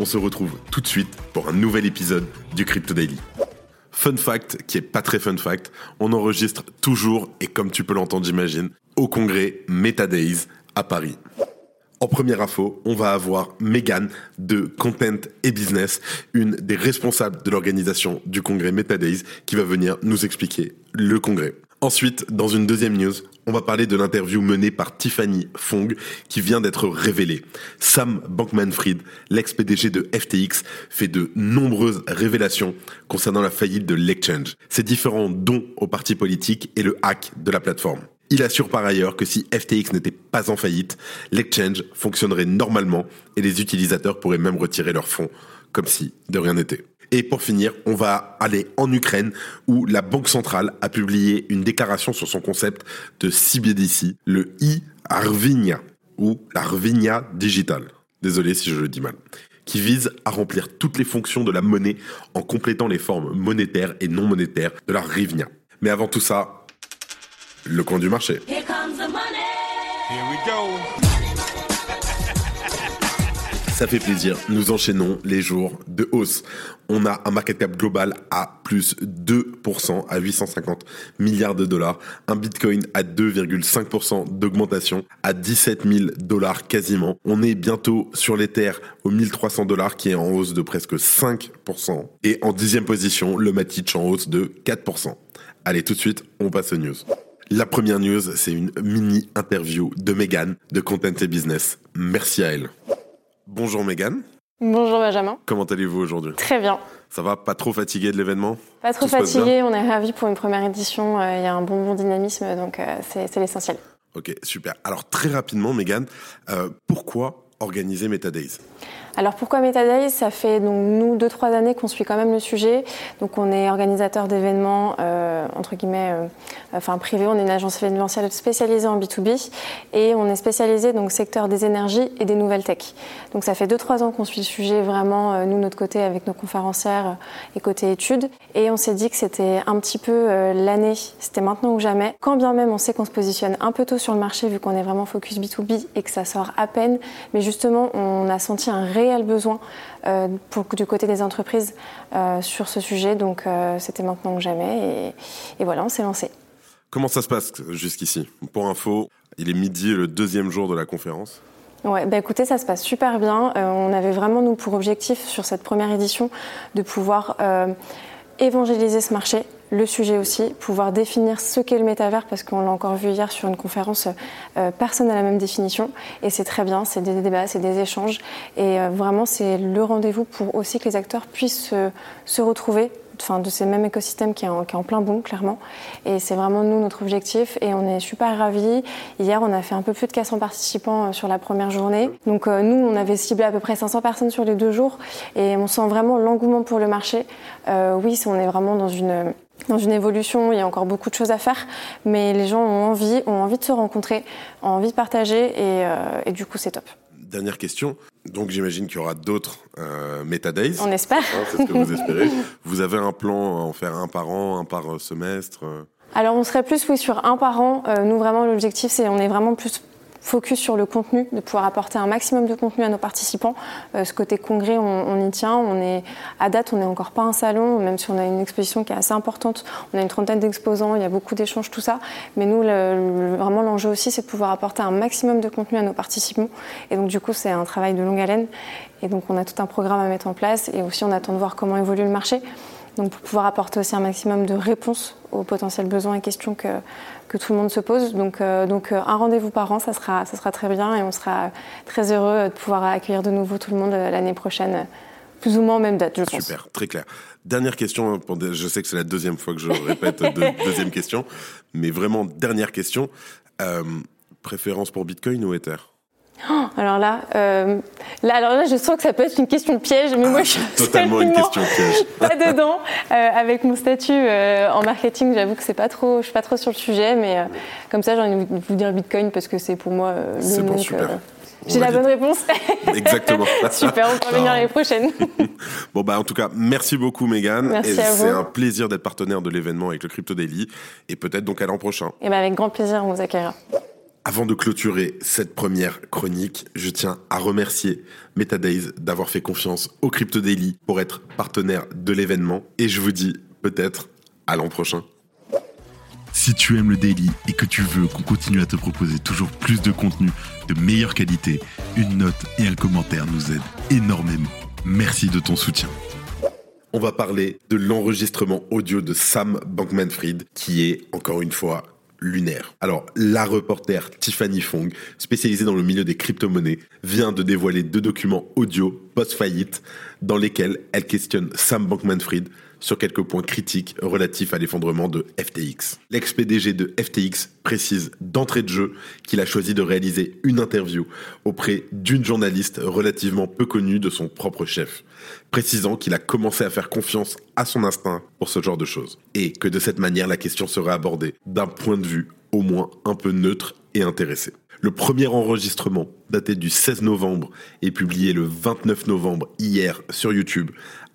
On se retrouve tout de suite pour un nouvel épisode du Crypto Daily. Fun fact, qui est pas très fun fact, on enregistre toujours, et comme tu peux l'entendre j'imagine, au congrès MetaDays à Paris. En première info, on va avoir Megan de Content et Business, une des responsables de l'organisation du congrès MetaDays, qui va venir nous expliquer le congrès. Ensuite, dans une deuxième news, on va parler de l'interview menée par Tiffany Fong qui vient d'être révélée. Sam Bankman-Fried, l'ex-PDG de FTX, fait de nombreuses révélations concernant la faillite de l'exchange, ses différents dons aux partis politiques et le hack de la plateforme. Il assure par ailleurs que si FTX n'était pas en faillite, l'exchange fonctionnerait normalement et les utilisateurs pourraient même retirer leurs fonds comme si de rien n'était. Et pour finir, on va aller en Ukraine où la Banque centrale a publié une déclaration sur son concept de CBDC, le e-Arvinia ou l'Arvinia digital. Désolé si je le dis mal qui vise à remplir toutes les fonctions de la monnaie en complétant les formes monétaires et non monétaires de la Rivnia. Mais avant tout ça, le coin du marché. Here comes the money. Here we go. Ça fait plaisir. Nous enchaînons les jours de hausse. On a un market cap global à plus 2% à 850 milliards de dollars. Un bitcoin à 2,5% d'augmentation à 17 000 dollars quasiment. On est bientôt sur les terres aux 1300 dollars qui est en hausse de presque 5%. Et en dixième position, le Matic en hausse de 4%. Allez, tout de suite, on passe aux news. La première news, c'est une mini interview de Megan de Content et Business. Merci à elle. Bonjour Megan. Bonjour Benjamin. Comment allez-vous aujourd'hui? Très bien. Ça va? Pas trop fatigué de l'événement? Pas trop fatigué, on est ravis pour une première édition. euh, Il y a un bon bon dynamisme, donc euh, c'est l'essentiel. Ok, super. Alors très rapidement, Megan, euh, pourquoi organiser MetaDays Alors pourquoi MetaDays Ça fait donc nous deux trois années qu'on suit quand même le sujet. Donc on est organisateur d'événements entre guillemets, euh, enfin privé. On est une agence événementielle spécialisée en B2B et on est spécialisé donc secteur des énergies et des nouvelles tech. Donc ça fait deux trois ans qu'on suit le sujet vraiment euh, nous notre côté avec nos conférencières euh, et côté études. Et on s'est dit que c'était un petit peu euh, l'année, c'était maintenant ou jamais. Quand bien même on sait qu'on se positionne un peu tôt sur le marché vu qu'on est vraiment focus B2B et que ça sort à peine, mais justement on a senti un réel besoin euh, pour, du côté des entreprises euh, sur ce sujet. Donc euh, c'était maintenant ou jamais et, et voilà, on s'est lancé. Comment ça se passe jusqu'ici? Pour info, il est midi, le deuxième jour de la conférence. Ouais, bah écoutez, ça se passe super bien. Euh, on avait vraiment nous pour objectif sur cette première édition de pouvoir euh, évangéliser ce marché, le sujet aussi, pouvoir définir ce qu'est le métavers parce qu'on l'a encore vu hier sur une conférence, euh, personne n'a la même définition et c'est très bien, c'est des débats, c'est des échanges et euh, vraiment c'est le rendez-vous pour aussi que les acteurs puissent se, se retrouver enfin, de ces mêmes écosystèmes qui est, en, qui est en plein boom, clairement. Et c'est vraiment nous notre objectif et on est super ravis. Hier, on a fait un peu plus de 400 participants euh, sur la première journée. Donc euh, nous, on avait ciblé à peu près 500 personnes sur les deux jours et on sent vraiment l'engouement pour le marché. Euh, oui, on est vraiment dans une dans une évolution, il y a encore beaucoup de choses à faire, mais les gens ont envie, ont envie de se rencontrer, ont envie de partager et, euh, et du coup c'est top. Dernière question. Donc j'imagine qu'il y aura d'autres euh, MetaDays. On espère. Hein, c'est ce que vous espérez. Vous avez un plan à en faire un par an, un par euh, semestre euh? Alors on serait plus oui sur un par an. Euh, nous vraiment l'objectif c'est on est vraiment plus focus sur le contenu, de pouvoir apporter un maximum de contenu à nos participants. Euh, ce côté congrès, on, y tient. On est à date, on n'est encore pas un salon, même si on a une exposition qui est assez importante. On a une trentaine d'exposants, il y a beaucoup d'échanges, tout ça. Mais nous, vraiment l'enjeu aussi, c'est de pouvoir apporter un maximum de contenu à nos participants. Et donc du coup, c'est un travail de longue haleine. Et donc on a tout un programme à mettre en place. Et aussi, on attend de voir comment évolue le marché. Donc pour pouvoir apporter aussi un maximum de réponses aux potentiels besoins et questions que, que tout le monde se pose. Donc, euh, donc un rendez-vous par an, ça sera, ça sera très bien et on sera très heureux de pouvoir accueillir de nouveau tout le monde l'année prochaine, plus ou moins en même date, je pense. Super, très clair. Dernière question, pour, je sais que c'est la deuxième fois que je répète deux, deuxième question, mais vraiment dernière question. Euh, préférence pour Bitcoin ou Ether? Oh, alors là, euh, là, alors là, je sens que ça peut être une question piège, mais moi, je suis Totalement une question piège. pas dedans. Euh, avec mon statut euh, en marketing, j'avoue que c'est pas trop, je suis pas trop sur le sujet, mais comme ça, j'ai envie de vous dire Bitcoin parce que c'est pour moi le bon, nom que- super. On J'ai la bonne réponse. Exactement. Super, on peut revenir l'année prochaine. Bon bah en tout cas, merci beaucoup Megan. Merci et à vous. c'est un plaisir d'être partenaire de l'événement avec le Crypto Daily et peut-être donc à l'an prochain. Et ben avec grand plaisir, on vous accueillera. Avant de clôturer cette première chronique, je tiens à remercier MetaDays d'avoir fait confiance au Crypto Daily pour être partenaire de l'événement et je vous dis peut-être à l'an prochain. Si tu aimes le daily et que tu veux qu'on continue à te proposer toujours plus de contenu de meilleure qualité, une note et un commentaire nous aident énormément. Merci de ton soutien. On va parler de l'enregistrement audio de Sam Bankman-Fried qui est encore une fois lunaire. Alors, la reporter Tiffany Fong, spécialisée dans le milieu des crypto-monnaies, vient de dévoiler deux documents audio post-faillite dans lesquels elle questionne Sam Bankman-Fried sur quelques points critiques relatifs à l'effondrement de FTX. L'ex-PDG de FTX précise d'entrée de jeu qu'il a choisi de réaliser une interview auprès d'une journaliste relativement peu connue de son propre chef, précisant qu'il a commencé à faire confiance à son instinct pour ce genre de choses, et que de cette manière la question serait abordée d'un point de vue au moins un peu neutre et intéressé. Le premier enregistrement, daté du 16 novembre et publié le 29 novembre hier sur YouTube,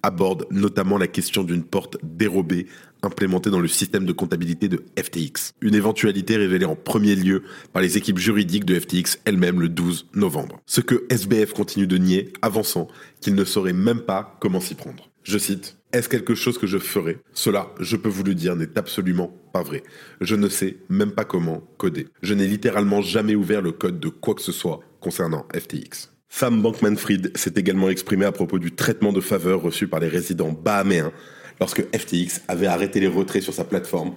aborde notamment la question d'une porte dérobée implémentée dans le système de comptabilité de FTX. Une éventualité révélée en premier lieu par les équipes juridiques de FTX elles-mêmes le 12 novembre. Ce que SBF continue de nier, avançant qu'il ne saurait même pas comment s'y prendre. Je cite Est-ce quelque chose que je ferai? Cela, je peux vous le dire, n'est absolument pas vrai. Je ne sais même pas comment coder. Je n'ai littéralement jamais ouvert le code de quoi que ce soit concernant FTX. Sam Bankman-Fried s'est également exprimé à propos du traitement de faveur reçu par les résidents bahaméens lorsque FTX avait arrêté les retraits sur sa plateforme,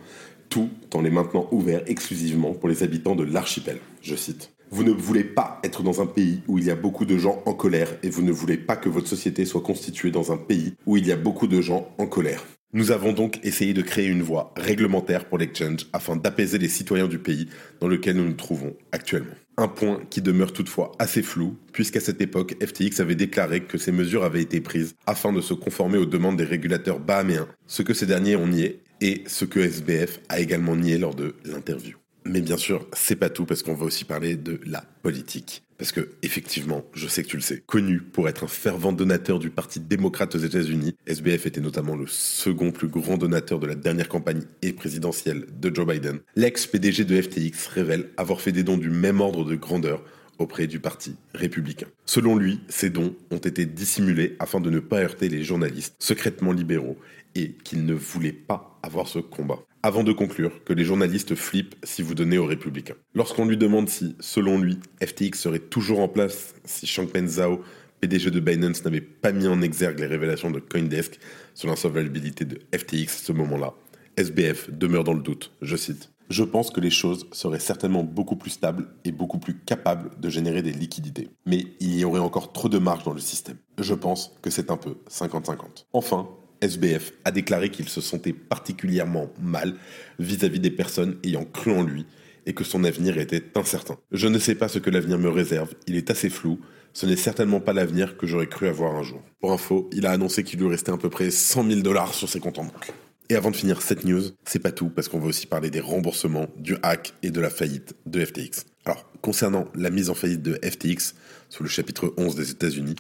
tout en les maintenant ouverts exclusivement pour les habitants de l'archipel. Je cite. Vous ne voulez pas être dans un pays où il y a beaucoup de gens en colère et vous ne voulez pas que votre société soit constituée dans un pays où il y a beaucoup de gens en colère. Nous avons donc essayé de créer une voie réglementaire pour l'exchange afin d'apaiser les citoyens du pays dans lequel nous nous trouvons actuellement. Un point qui demeure toutefois assez flou, puisqu'à cette époque, FTX avait déclaré que ces mesures avaient été prises afin de se conformer aux demandes des régulateurs bahaméens, ce que ces derniers ont nié et ce que SBF a également nié lors de l'interview. Mais bien sûr, c'est pas tout parce qu'on va aussi parler de la politique. Parce que, effectivement, je sais que tu le sais, connu pour être un fervent donateur du Parti démocrate aux États-Unis, SBF était notamment le second plus grand donateur de la dernière campagne et présidentielle de Joe Biden. L'ex-PDG de FTX révèle avoir fait des dons du même ordre de grandeur auprès du Parti républicain. Selon lui, ces dons ont été dissimulés afin de ne pas heurter les journalistes secrètement libéraux et qu'il ne voulait pas avoir ce combat. Avant de conclure que les journalistes flippent si vous donnez aux républicains. Lorsqu'on lui demande si, selon lui, FTX serait toujours en place si Changpeng Zhao, PDG de Binance, n'avait pas mis en exergue les révélations de Coindesk sur l'insolvabilité de FTX à ce moment-là, SBF demeure dans le doute. Je cite. Je pense que les choses seraient certainement beaucoup plus stables et beaucoup plus capables de générer des liquidités. Mais il y aurait encore trop de marge dans le système. Je pense que c'est un peu 50-50. Enfin, SBF a déclaré qu'il se sentait particulièrement mal vis-à-vis des personnes ayant cru en lui et que son avenir était incertain. Je ne sais pas ce que l'avenir me réserve, il est assez flou, ce n'est certainement pas l'avenir que j'aurais cru avoir un jour. Pour info, il a annoncé qu'il lui restait à peu près 100 000 dollars sur ses comptes en banque. Et avant de finir cette news, c'est pas tout parce qu'on va aussi parler des remboursements, du hack et de la faillite de FTX. Alors, concernant la mise en faillite de FTX, sous le chapitre 11 des États-Unis,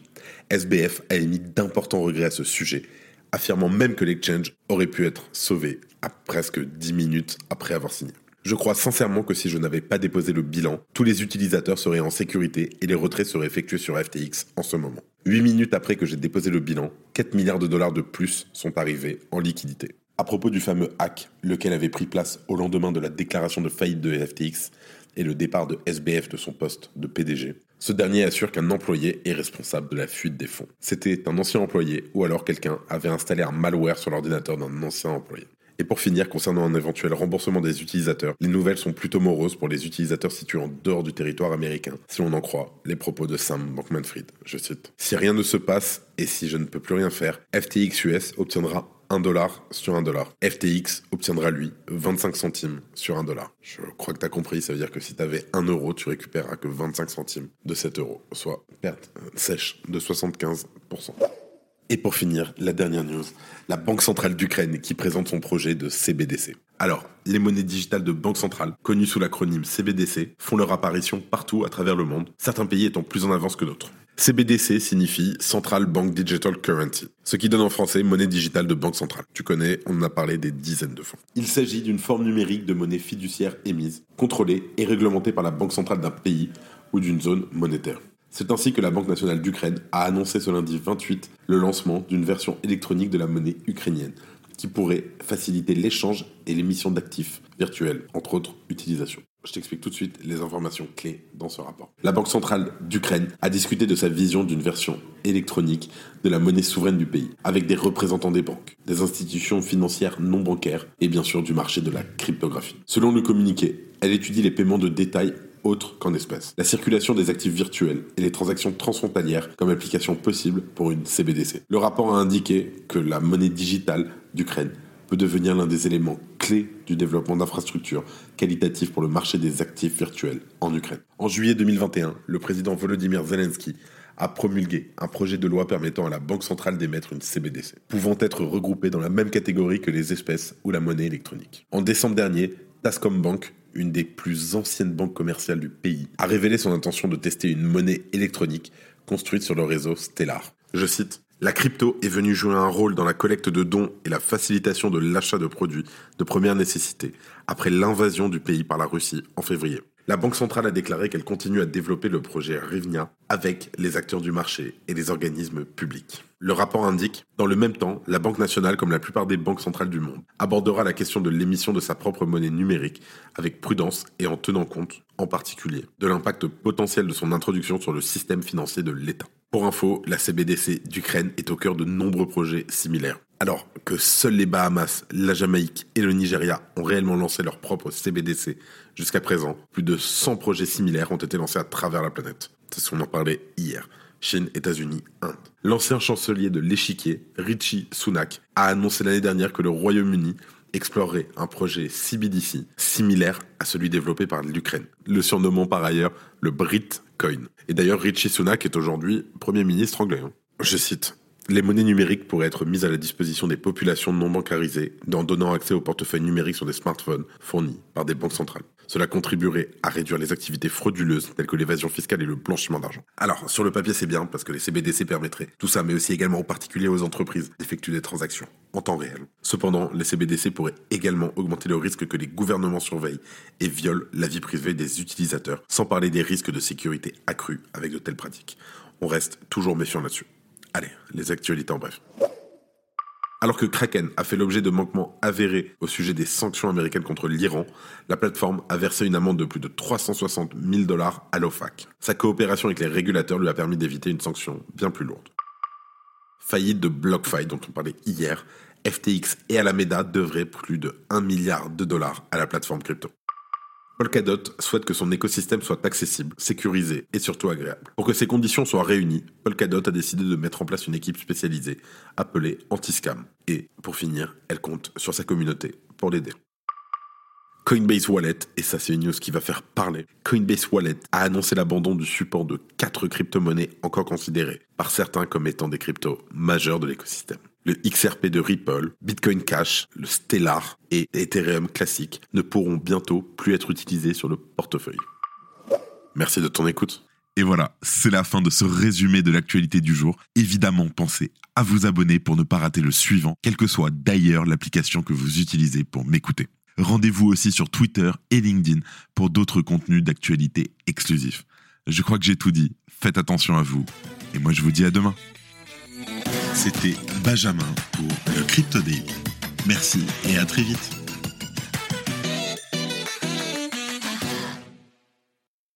SBF a émis d'importants regrets à ce sujet, affirmant même que l'exchange aurait pu être sauvé à presque 10 minutes après avoir signé. Je crois sincèrement que si je n'avais pas déposé le bilan, tous les utilisateurs seraient en sécurité et les retraits seraient effectués sur FTX en ce moment. 8 minutes après que j'ai déposé le bilan, 4 milliards de dollars de plus sont arrivés en liquidité. À propos du fameux hack, lequel avait pris place au lendemain de la déclaration de faillite de FTX et le départ de SBF de son poste de PDG, ce dernier assure qu'un employé est responsable de la fuite des fonds. C'était un ancien employé ou alors quelqu'un avait installé un malware sur l'ordinateur d'un ancien employé. Et pour finir, concernant un éventuel remboursement des utilisateurs, les nouvelles sont plutôt moroses pour les utilisateurs situés en dehors du territoire américain, si on en croit les propos de Sam Bankman-Fried. Je cite Si rien ne se passe et si je ne peux plus rien faire, FTX US obtiendra 1 dollar sur 1 dollar. FTX obtiendra lui 25 centimes sur 1 dollar. Je crois que tu as compris, ça veut dire que si tu avais 1 euro, tu récupéreras que 25 centimes de 7 euros, soit perte sèche de 75%. Et pour finir, la dernière news, la Banque centrale d'Ukraine qui présente son projet de CBDC. Alors, les monnaies digitales de banque centrale, connues sous l'acronyme CBDC, font leur apparition partout à travers le monde, certains pays étant plus en avance que d'autres. CBDC signifie Central Bank Digital Currency, ce qui donne en français monnaie digitale de banque centrale. Tu connais, on en a parlé des dizaines de fois. Il s'agit d'une forme numérique de monnaie fiduciaire émise, contrôlée et réglementée par la banque centrale d'un pays ou d'une zone monétaire. C'est ainsi que la Banque nationale d'Ukraine a annoncé ce lundi 28 le lancement d'une version électronique de la monnaie ukrainienne, qui pourrait faciliter l'échange et l'émission d'actifs virtuels, entre autres utilisations. Je t'explique tout de suite les informations clés dans ce rapport. La Banque centrale d'Ukraine a discuté de sa vision d'une version électronique de la monnaie souveraine du pays, avec des représentants des banques, des institutions financières non bancaires et bien sûr du marché de la cryptographie. Selon le communiqué, elle étudie les paiements de détail autre qu'en espèces. La circulation des actifs virtuels et les transactions transfrontalières comme application possible pour une CBDC. Le rapport a indiqué que la monnaie digitale d'Ukraine peut devenir l'un des éléments clés du développement d'infrastructures qualitatives pour le marché des actifs virtuels en Ukraine. En juillet 2021, le président Volodymyr Zelensky a promulgué un projet de loi permettant à la Banque centrale d'émettre une CBDC, pouvant être regroupée dans la même catégorie que les espèces ou la monnaie électronique. En décembre dernier, Tascom Bank une des plus anciennes banques commerciales du pays, a révélé son intention de tester une monnaie électronique construite sur le réseau Stellar. Je cite la crypto est venue jouer un rôle dans la collecte de dons et la facilitation de l'achat de produits de première nécessité après l'invasion du pays par la Russie en février. La Banque centrale a déclaré qu'elle continue à développer le projet Rivnia avec les acteurs du marché et les organismes publics. Le rapport indique, dans le même temps, la Banque nationale, comme la plupart des banques centrales du monde, abordera la question de l'émission de sa propre monnaie numérique avec prudence et en tenant compte, en particulier, de l'impact potentiel de son introduction sur le système financier de l'État. Pour info, la CBDC d'Ukraine est au cœur de nombreux projets similaires. Alors que seuls les Bahamas, la Jamaïque et le Nigeria ont réellement lancé leur propre CBDC jusqu'à présent, plus de 100 projets similaires ont été lancés à travers la planète. C'est ce qu'on en parlait hier. Chine, États-Unis, Inde. L'ancien chancelier de l'échiquier, Richie Sunak, a annoncé l'année dernière que le Royaume-Uni explorerait un projet CBDC similaire à celui développé par l'Ukraine, le surnommant par ailleurs le Et d'ailleurs, Richie Sunak est aujourd'hui Premier ministre anglais. Hein. Je cite les monnaies numériques pourraient être mises à la disposition des populations non bancarisées en donnant accès aux portefeuilles numériques sur des smartphones fournis par des banques centrales. Cela contribuerait à réduire les activités frauduleuses telles que l'évasion fiscale et le blanchiment d'argent. Alors, sur le papier, c'est bien parce que les CBDC permettraient tout ça, mais aussi également aux particuliers aux entreprises d'effectuer des transactions en temps réel. Cependant, les CBDC pourraient également augmenter le risque que les gouvernements surveillent et violent la vie privée des utilisateurs, sans parler des risques de sécurité accrus avec de telles pratiques. On reste toujours méfiant là-dessus. Allez, les actualités en bref. Alors que Kraken a fait l'objet de manquements avérés au sujet des sanctions américaines contre l'Iran, la plateforme a versé une amende de plus de 360 000 dollars à l'OFAC. Sa coopération avec les régulateurs lui a permis d'éviter une sanction bien plus lourde. Faillite de BlockFi dont on parlait hier, FTX et Alameda devraient plus de 1 milliard de dollars à la plateforme crypto. Polkadot souhaite que son écosystème soit accessible, sécurisé et surtout agréable. Pour que ces conditions soient réunies, Polkadot a décidé de mettre en place une équipe spécialisée appelée Antiscam. Et, pour finir, elle compte sur sa communauté pour l'aider. Coinbase Wallet, et ça c'est une news qui va faire parler, Coinbase Wallet a annoncé l'abandon du support de quatre crypto-monnaies encore considérées par certains comme étant des cryptos majeurs de l'écosystème le XRP de Ripple, Bitcoin Cash, le Stellar et Ethereum classique ne pourront bientôt plus être utilisés sur le portefeuille. Merci de ton écoute. Et voilà, c'est la fin de ce résumé de l'actualité du jour. Évidemment, pensez à vous abonner pour ne pas rater le suivant, quelle que soit d'ailleurs l'application que vous utilisez pour m'écouter. Rendez-vous aussi sur Twitter et LinkedIn pour d'autres contenus d'actualité exclusifs. Je crois que j'ai tout dit. Faites attention à vous. Et moi, je vous dis à demain. C'était Benjamin pour le Crypto Daily. Merci et à très vite.